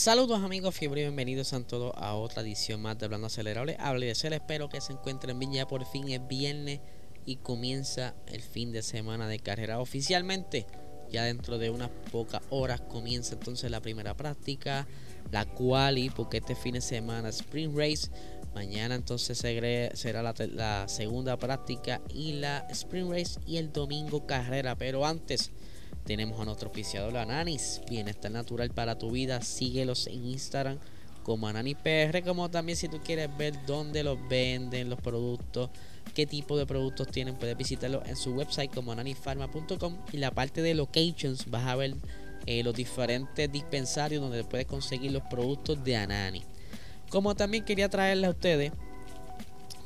Saludos amigos fiebre, bienvenidos a todos a otra edición más de Hablando Acelerable. Hable de ser, espero que se encuentren bien. Ya por fin es viernes y comienza el fin de semana de carrera oficialmente. Ya dentro de unas pocas horas comienza entonces la primera práctica, la quali, porque este fin de semana Spring Race. Mañana entonces será la segunda práctica y la Spring Race y el domingo carrera. Pero antes tenemos a nuestro oficiador Ananis, bienestar natural para tu vida. Síguelos en Instagram como AnanisPR, como también si tú quieres ver dónde los venden, los productos, qué tipo de productos tienen, puedes visitarlos en su website como ananifarma.com y la parte de locations vas a ver eh, los diferentes dispensarios donde puedes conseguir los productos de Anani. Como también quería traerles a ustedes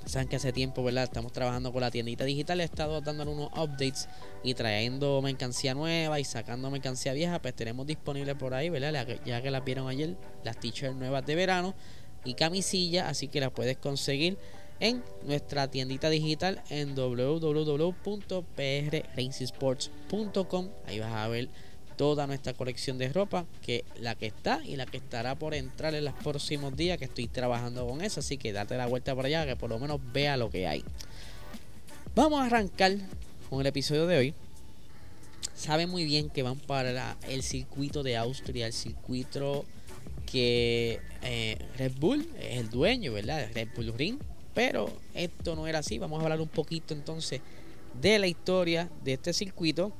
Saben que hace tiempo, ¿verdad? Estamos trabajando con la tiendita digital. He estado dando unos updates y trayendo mercancía nueva y sacando mercancía vieja. Pues tenemos disponible por ahí, ¿verdad? Ya que las vieron ayer, las t-shirts nuevas de verano y camisillas. Así que las puedes conseguir en nuestra tiendita digital en www.prracesports.com. Ahí vas a ver toda nuestra colección de ropa, que la que está y la que estará por entrar en los próximos días, que estoy trabajando con eso, así que date la vuelta por allá, que por lo menos vea lo que hay. Vamos a arrancar con el episodio de hoy. Saben muy bien que van para el circuito de Austria, el circuito que eh, Red Bull es el dueño, ¿verdad? Red Bull Ring. Pero esto no era así. Vamos a hablar un poquito entonces de la historia de este circuito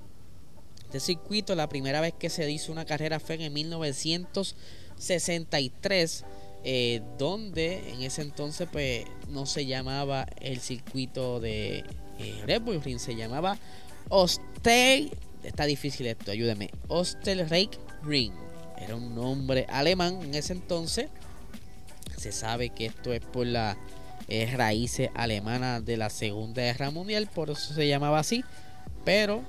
este circuito, la primera vez que se hizo una carrera fue en 1963, eh, donde en ese entonces pues no se llamaba el circuito de eh, Red Bull Ring, se llamaba Ostel, está difícil esto, ayúdeme, Rake Ring, era un nombre alemán en ese entonces, se sabe que esto es por las eh, raíces alemanas de la Segunda Guerra Mundial, por eso se llamaba así, pero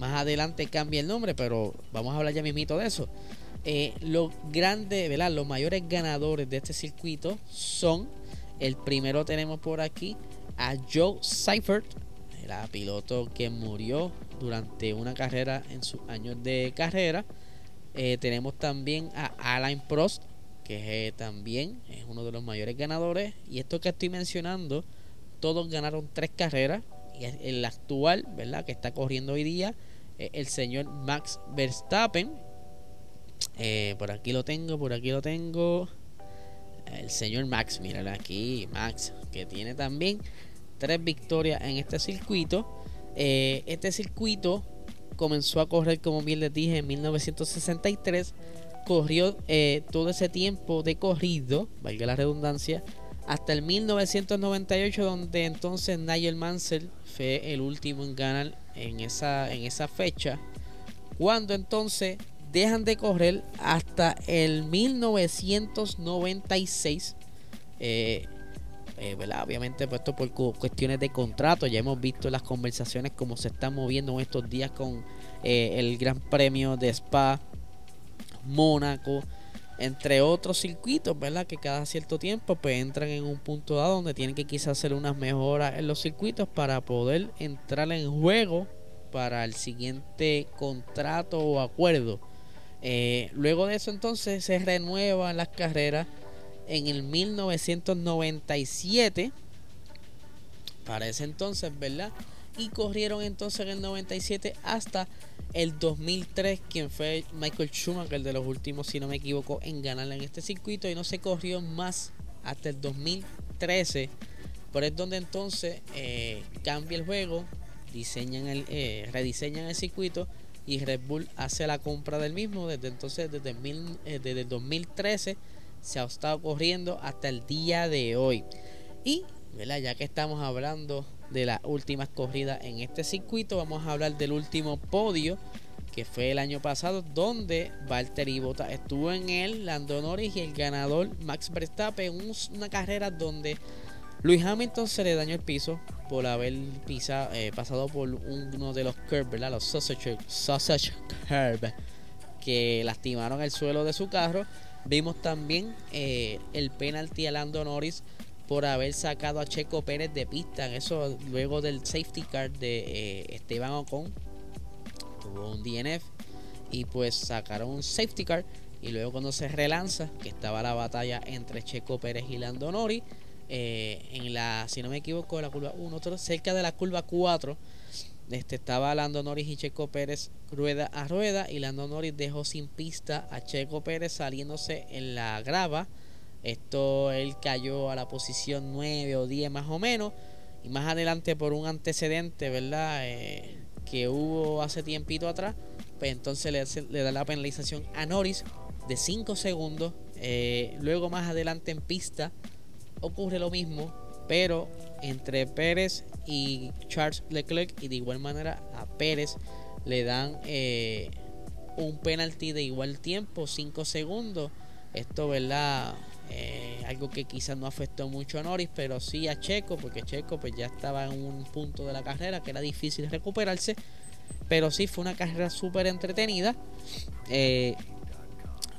más adelante cambia el nombre, pero vamos a hablar ya mismito de eso. Eh, los grandes, ¿verdad? Los mayores ganadores de este circuito son. El primero tenemos por aquí a Joe Seifert, piloto que murió durante una carrera en sus años de carrera. Eh, tenemos también a Alain Prost, que eh, también es uno de los mayores ganadores. Y esto que estoy mencionando, todos ganaron tres carreras. Y el actual, ¿verdad? Que está corriendo hoy día eh, el señor Max Verstappen. Eh, por aquí lo tengo, por aquí lo tengo. El señor Max, míralo aquí, Max, que tiene también tres victorias en este circuito. Eh, este circuito comenzó a correr, como bien les dije, en 1963. Corrió todo ese tiempo de corrido, valga la redundancia, hasta el 1998, donde entonces Nigel Mansell fue el último en ganar en esa, en esa fecha, cuando entonces dejan de correr hasta el 1996. Eh, eh, Obviamente, puesto por cuestiones de contrato, ya hemos visto las conversaciones como se están moviendo en estos días con eh, el Gran Premio de Spa, Mónaco, entre otros circuitos, ¿verdad? Que cada cierto tiempo pues entran en un punto dado donde tienen que quizás hacer unas mejoras en los circuitos para poder entrar en juego para el siguiente contrato o acuerdo. Eh, luego de eso entonces se renuevan las carreras en el 1997. Para ese entonces, ¿verdad? Y corrieron entonces en el 97 hasta el 2003, quien fue Michael Schumacher, de los últimos, si no me equivoco, en ganar en este circuito. Y no se corrió más hasta el 2013. Por es donde entonces eh, cambia el juego, diseñan el, eh, rediseñan el circuito y Red Bull hace la compra del mismo. Desde entonces, desde, eh, el 2013, se ha estado corriendo hasta el día de hoy. Y, ya que estamos hablando de las últimas corridas en este circuito. Vamos a hablar del último podio que fue el año pasado, donde Valtteri Bottas estuvo en él, Lando Norris y el ganador Max Verstappen, una carrera donde Luis Hamilton se le dañó el piso por haber eh, pasado por uno de los curves, ¿verdad? los sausage, sausage curve, que lastimaron el suelo de su carro. Vimos también eh, el penalti a Lando Norris por haber sacado a Checo Pérez de pista. Eso luego del safety car de eh, Esteban Ocon tuvo un DNF y pues sacaron un safety car y luego cuando se relanza que estaba la batalla entre Checo Pérez y Lando Norris eh, en la si no me equivoco la curva 1 cerca de la curva 4 este, estaba Lando Norris y Checo Pérez rueda a rueda y Lando Norris dejó sin pista a Checo Pérez saliéndose en la grava esto él cayó a la posición 9 o 10 más o menos y más adelante por un antecedente verdad eh, que hubo hace tiempito atrás, pues entonces le, da la penalización a Norris de 5 segundos. Eh, luego más adelante en pista ocurre lo mismo, pero entre Pérez y Charles Leclerc y de igual manera a Pérez le dan eh, un penalti de igual tiempo, 5 segundos. Esto, ¿verdad? Eh, algo que quizás no afectó mucho a Norris, pero sí a Checo, porque Checo pues ya estaba en un punto de la carrera que era difícil recuperarse. Pero sí fue una carrera súper entretenida. Eh,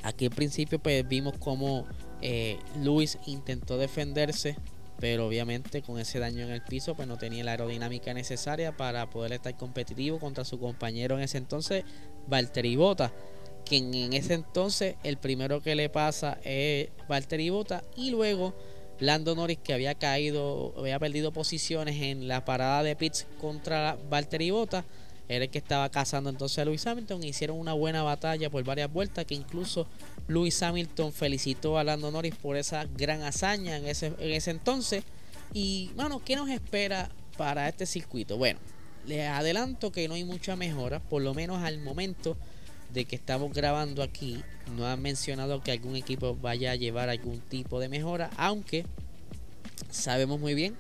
aquí al principio pues vimos como eh, Luis intentó defenderse, pero obviamente con ese daño en el piso pues no tenía la aerodinámica necesaria para poder estar competitivo contra su compañero en ese entonces, Valtteri Bottas quien en ese entonces el primero que le pasa es Valtteri Bota y luego Lando Norris que había caído, había perdido posiciones en la parada de pits contra Valtteri Bota era el que estaba cazando entonces a Lewis Hamilton hicieron una buena batalla por varias vueltas que incluso Lewis Hamilton felicitó a Lando Norris por esa gran hazaña en ese, en ese entonces. Y bueno, ¿qué nos espera para este circuito? Bueno, les adelanto que no hay mucha mejora, por lo menos al momento de que estamos grabando aquí, no han mencionado que algún equipo vaya a llevar algún tipo de mejora, aunque sabemos muy bien,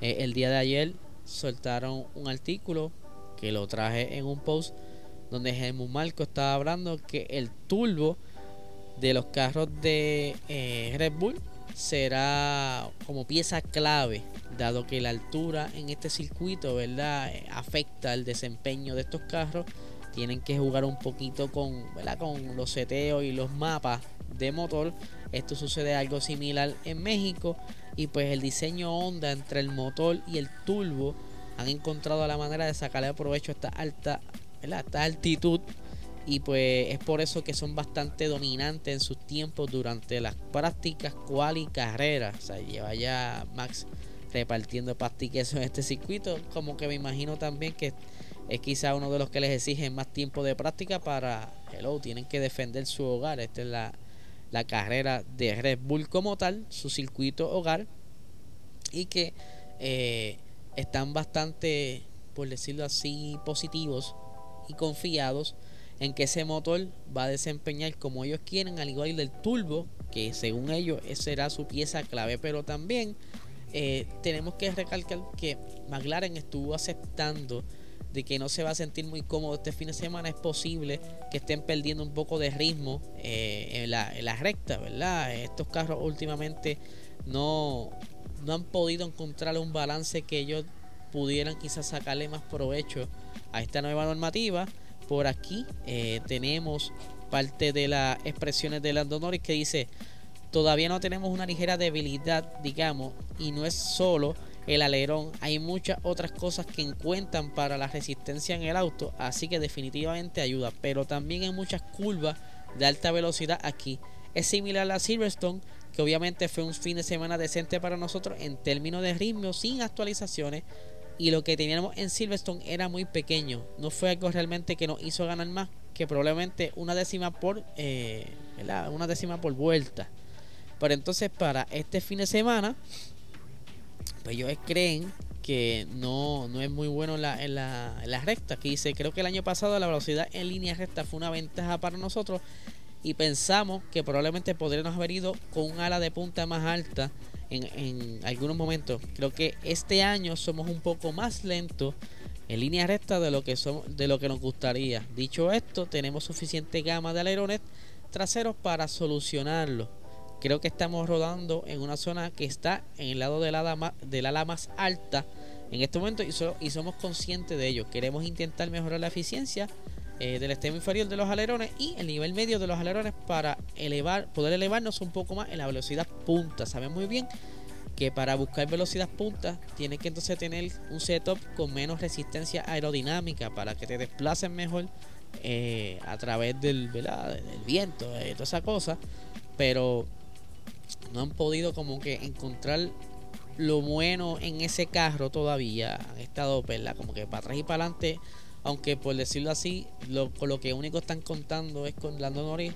eh, el día de ayer soltaron un artículo que lo traje en un post donde Helmut Marco estaba hablando que el turbo de los carros de eh, Red Bull será como pieza clave, dado que la altura en este circuito, ¿verdad?, eh, afecta el desempeño de estos carros tienen que jugar un poquito con, con los seteos y los mapas de motor. Esto sucede algo similar en México. Y pues el diseño Honda entre el motor y el turbo han encontrado la manera de sacarle provecho a esta alta, esta altitud. Y pues es por eso que son bastante dominantes en sus tiempos durante las prácticas, cual y carreras. O sea, lleva ya Max repartiendo pastiques en este circuito, como que me imagino también que es quizá uno de los que les exigen más tiempo de práctica para, hello, tienen que defender su hogar. Esta es la, la carrera de Red Bull como tal, su circuito hogar, y que eh, están bastante, por decirlo así, positivos y confiados en que ese motor va a desempeñar como ellos quieren, al igual del turbo, que según ellos será su pieza clave, pero también eh, tenemos que recalcar que McLaren estuvo aceptando de que no se va a sentir muy cómodo este fin de semana, es posible que estén perdiendo un poco de ritmo eh, en, la, en, recta, ¿verdad? Estos carros últimamente no, no han podido encontrar un balance que ellos pudieran quizás sacarle más provecho a esta nueva normativa. Por aquí eh, tenemos parte de las expresiones de Lando Norris que dice, todavía no tenemos una ligera debilidad, digamos, y no es solo el alerón. Hay muchas otras cosas que encuentran para la resistencia en el auto, así que definitivamente ayuda. Pero también hay muchas curvas de alta velocidad aquí. Es similar a la Silverstone, que obviamente fue un fin de semana decente para nosotros en términos de ritmo, sin actualizaciones. Y lo que teníamos en Silverstone era muy pequeño. No fue algo realmente que nos hizo ganar más que probablemente una décima por, eh, una décima por vuelta. Pero entonces para este fin de semana pues ellos creen que no, no es muy bueno en la, en, la, recta. Que dice, creo que el año pasado la velocidad en línea recta fue una ventaja para nosotros y pensamos que probablemente podríamos haber ido con un ala de punta más alta en, en algunos momentos. Creo que este año somos un poco más lentos en línea recta de lo que somos, de lo que nos gustaría. Dicho esto, tenemos suficiente gama de alerones traseros para solucionarlo. Creo que estamos rodando en una zona que está en el lado del ala, del ala más alta en este momento y, somos conscientes de ello. Queremos intentar mejorar la eficiencia eh, del extremo inferior de los alerones y el nivel medio de los alerones para elevar, poder elevarnos un poco más en la velocidad punta. Sabemos muy bien que para buscar velocidad punta tiene que entonces tener un setup con menos resistencia aerodinámica para que te desplacen mejor eh, a través del, del viento, y toda esa cosa. Pero no han podido como que encontrar lo bueno en ese carro todavía. Han estado, ¿verdad? Como que para atrás y para adelante. Aunque por decirlo así, lo, con lo que único están contando es con Lando Norris.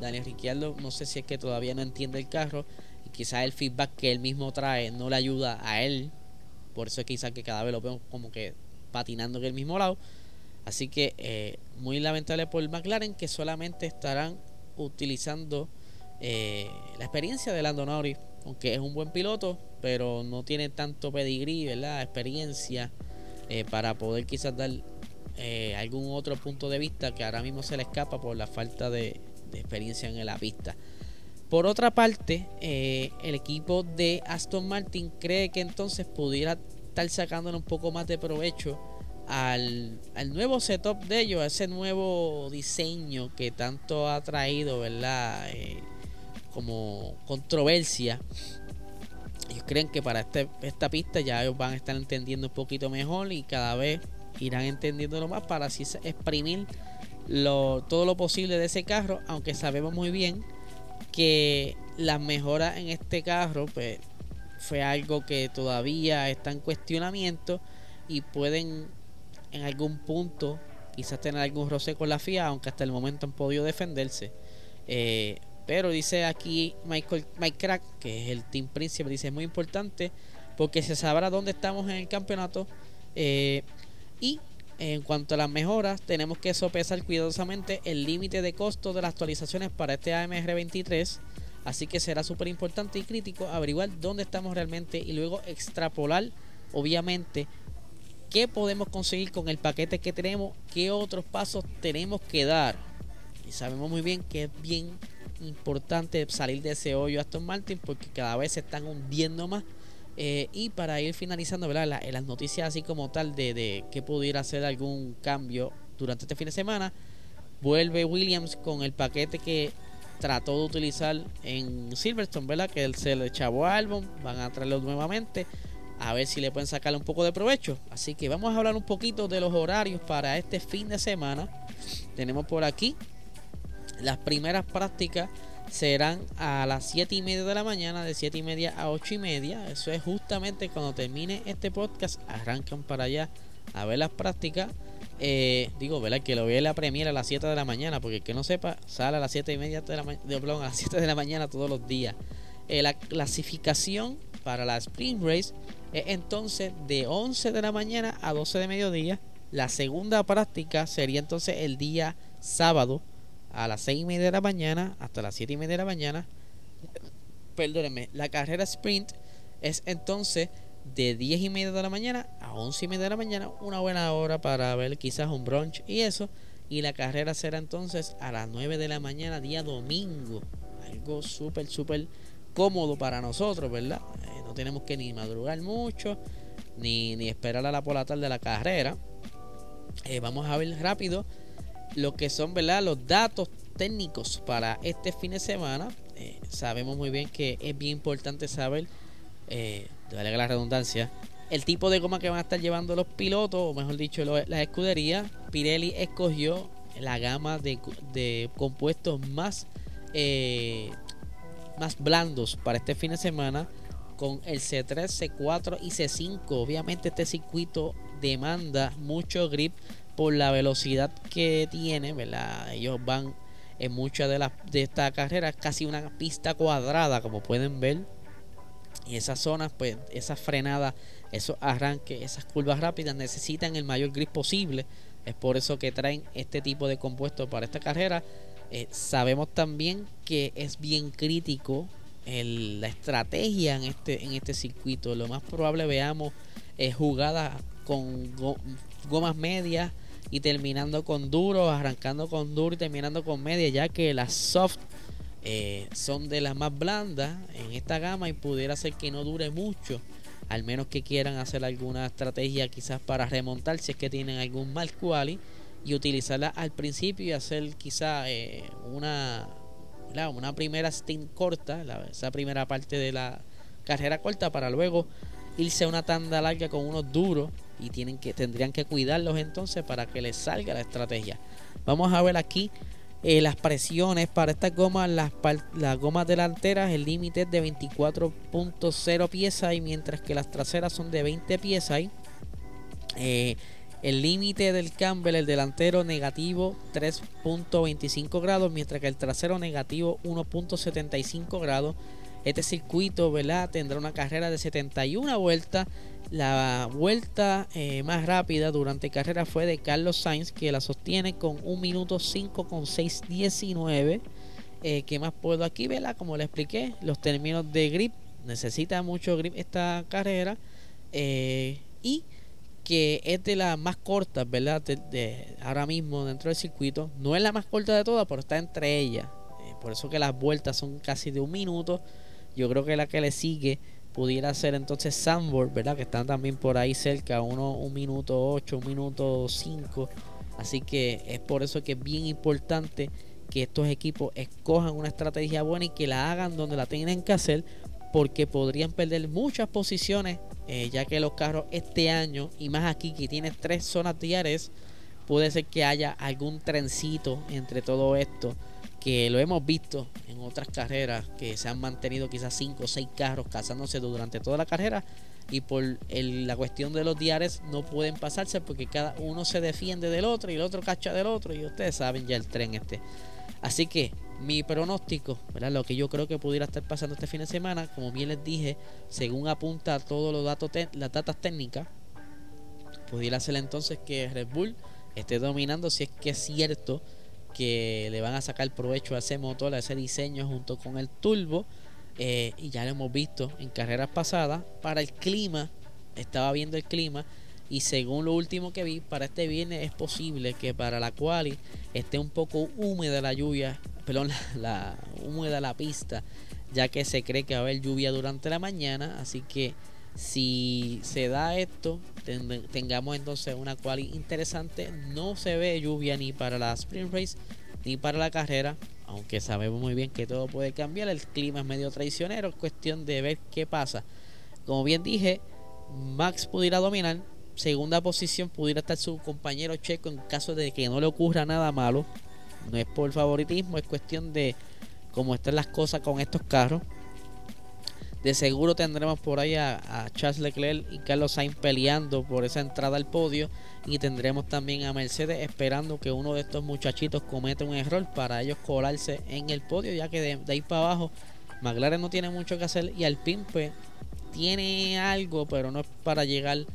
Daniel Ricciardo, no sé si es que todavía no entiende el carro. Y quizás el feedback que él mismo trae no le ayuda a él. Por eso es quizás que cada vez lo vemos como que patinando en el mismo lado. Así que eh, muy lamentable por McLaren que solamente estarán utilizando eh, la experiencia de Lando Norris, aunque es un buen piloto, pero no tiene tanto pedigrí, ¿verdad? Experiencia eh, para poder quizás dar eh, algún otro punto de vista que ahora mismo se le escapa por la falta de, experiencia en la pista. Por otra parte, el equipo de Aston Martin cree que entonces pudiera estar sacándole un poco más de provecho al, al, nuevo setup de ellos, ese nuevo diseño que tanto ha traído, ¿verdad? Como controversia. Ellos creen que para este, esta pista ya ellos van a estar entendiendo un poquito mejor y cada vez irán entendiéndolo más para así exprimir lo, todo lo posible de ese carro, aunque sabemos muy bien que las mejoras en este carro pues, fue algo que todavía está en cuestionamiento y pueden en algún punto quizás tener algún roce con la FIA, aunque hasta el momento han podido defenderse. Eh, pero dice aquí Michael, Mike Crack, que es el team principal, dice es muy importante porque se sabrá dónde estamos en el campeonato. Eh, y en cuanto a las mejoras, tenemos que sopesar cuidadosamente el límite de costo de las actualizaciones para este AMR 23. Así que será súper importante y crítico averiguar dónde estamos realmente y luego extrapolar, obviamente, qué podemos conseguir con el paquete que tenemos, qué otros pasos tenemos que dar. Y sabemos muy bien que es bien importante salir de ese hoyo Aston Martin porque cada vez se están hundiendo más. Eh, y para ir finalizando ¿verdad? las noticias así como tal de, de que pudiera hacer algún cambio durante este fin de semana, vuelve Williams con el paquete que trató de utilizar en Silverstone, ¿verdad? Que se le echó álbum, van a traerlo nuevamente a ver si le pueden sacar un poco de provecho. Así que vamos a hablar un poquito de los horarios para este fin de semana. Tenemos por aquí las primeras prácticas serán a las 7 y media de la mañana, de 7 y media a 8 y media. Eso es justamente cuando termine este podcast, arrancan para allá a ver las prácticas. Eh, digo, ¿verdad? Que lo vea la premiera a las 7 de la mañana, porque el que no sepa, sale a las 7 y media de la, de, a las 7 de la mañana todos los días. Eh, la clasificación para la Spring Race es entonces de 11 de la mañana a 12 de mediodía. La segunda práctica sería entonces el día sábado a las 6 y media de la mañana hasta las 7 y media de la mañana. Perdónenme, la carrera sprint es entonces de 10 y media de la mañana a 11 y media de la mañana, una buena hora para ver quizás un brunch y eso. Y la carrera será entonces a las 9 de la mañana, día domingo. Algo súper, súper cómodo para nosotros, ¿verdad? Eh, no tenemos que ni madrugar mucho, ni, ni esperar a la por la tarde de la carrera. Eh, vamos a ver rápido lo que son ¿verdad? los datos técnicos para este fin de semana. Eh, sabemos muy bien que es bien importante saber, eh, vale la redundancia, el tipo de goma que van a estar llevando los pilotos, o mejor dicho, las escuderías. Pirelli escogió la gama de, compuestos más, eh, más blandos para este fin de semana con el C3, C4 y C5. Obviamente este circuito demanda mucho grip por la velocidad que tiene, ¿verdad? Ellos van en muchas de las de esta carrera casi una pista cuadrada, como pueden ver. Y esas zonas, pues, esas frenadas, esos arranques, esas curvas rápidas necesitan el mayor grip posible. Es por eso que traen este tipo de compuestos para esta carrera. Eh, sabemos también que es bien crítico la estrategia en este, en este circuito. Lo más probable veamos es jugadas con gomas medias y terminando con duro, arrancando con duro y terminando con media, ya que las soft eh, son de las más blandas en esta gama y pudiera ser que no dure mucho, al menos que quieran hacer alguna estrategia quizás para remontar si es que tienen algún mal quali y utilizarla al principio y hacer quizás eh, una, una primera stint corta, esa primera parte de la carrera corta para luego irse a una tanda larga con unos duros y tienen que tendrían que cuidarlos entonces para que les salga la estrategia. Vamos a ver aquí eh, las presiones para estas gomas, las, las gomas delanteras, el límite es de 24.0 piezas y mientras que las traseras son de 20 piezas. Eh, el límite del Campbell, el delantero negativo 3.25 grados, mientras que el trasero negativo 1.75 grados. Este circuito ¿verdad? tendrá una carrera de 71 vueltas. La vuelta eh, más rápida durante carrera fue de Carlos Sainz, que la sostiene con 1 minuto 5 con 6.19. Eh, ¿Qué más puedo aquí? ¿verdad? Como le expliqué, los términos de grip. Necesita mucho grip esta carrera. Eh, y que es de las más cortas, ¿verdad? Ahora mismo dentro del circuito. No es la más corta de todas, pero está entre ellas. Eh, por eso que las vueltas son casi de un minuto. Yo creo que la que le sigue pudiera ser entonces Sandboard, ¿verdad? Que están también por ahí cerca, uno un minuto 8, un minuto 5. Así que es por eso que es bien importante que estos equipos escojan una estrategia buena y que la hagan donde la tienen que hacer porque podrían perder muchas posiciones eh, ya que los carros este año y más aquí que tiene tres zonas diarias puede ser que haya algún trencito entre todo esto que lo hemos visto en otras carreras que se han mantenido quizás cinco o seis carros cazándose durante toda la carrera y por la cuestión de los diarios no pueden pasarse porque cada uno se defiende del otro y el otro cacha del otro y ustedes saben ya el tren este. Así que mi pronóstico, lo que yo creo que pudiera estar pasando este fin de semana, como bien les dije, según apunta todos los datos, las datas técnicas, pudiera ser entonces que Red Bull esté dominando si es que es cierto que le van a sacar provecho a ese motor, a ese diseño junto con el turbo. Eh, y ya lo hemos visto en carreras pasadas. Para el clima, estaba viendo el clima y según lo último que vi, para este viernes es posible que para la quali esté un poco húmeda la lluvia, perdón, la, húmeda la pista, ya que se cree que va a haber lluvia durante la mañana. Así que si se da esto, tengamos entonces una quali interesante. No se ve lluvia ni para la sprint race ni para la carrera. Aunque sabemos muy bien que todo puede cambiar, el clima es medio traicionero, es cuestión de ver qué pasa. Como bien dije, Max pudiera dominar, segunda posición pudiera estar su compañero Checo en caso de que no le ocurra nada malo. No es por favoritismo, es cuestión de cómo están las cosas con estos carros. De seguro tendremos por ahí a, Charles Leclerc y Carlos Sainz peleando por esa entrada al podio. Y tendremos también a Mercedes esperando que uno de estos muchachitos cometa un error para ellos colarse en el podio. Ya que de, ahí para abajo McLaren no tiene mucho que hacer. Y Alpine pues tiene algo, pero no es para llegar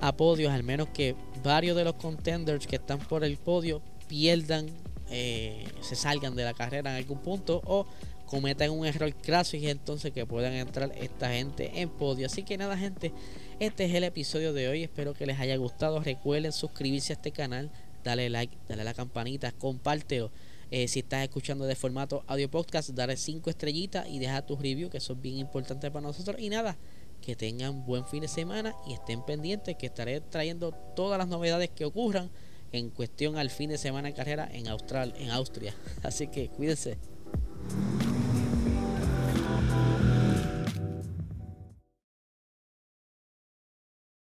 a podios, al menos que varios de los contenders que están por el podio pierdan, eh, se salgan de la carrera en algún punto o cometan un error craso y entonces que puedan entrar esta gente en podio. Así que nada gente, este es el episodio de hoy, espero que les haya gustado, recuerden suscribirse a este canal, dale like, dale a la campanita, compártelo. Eh, si estás escuchando de formato audio podcast, dale 5 estrellitas y deja tu review, que eso es bien importante para nosotros. Y nada, que tengan buen fin de semana y estén pendientes que estaré trayendo todas las novedades que ocurran en cuestión al fin de semana de carrera en Austral, en Austria. Así que cuídense.